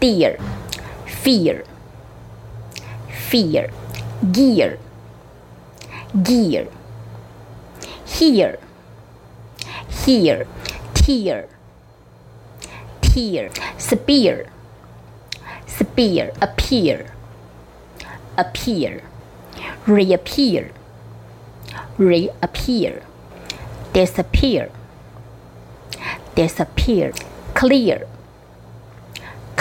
fear, fear, fear, gear, gear, here, here, tear, tear, spear, spear, appear, appear, reappear, reappear, disappear, disappear, clear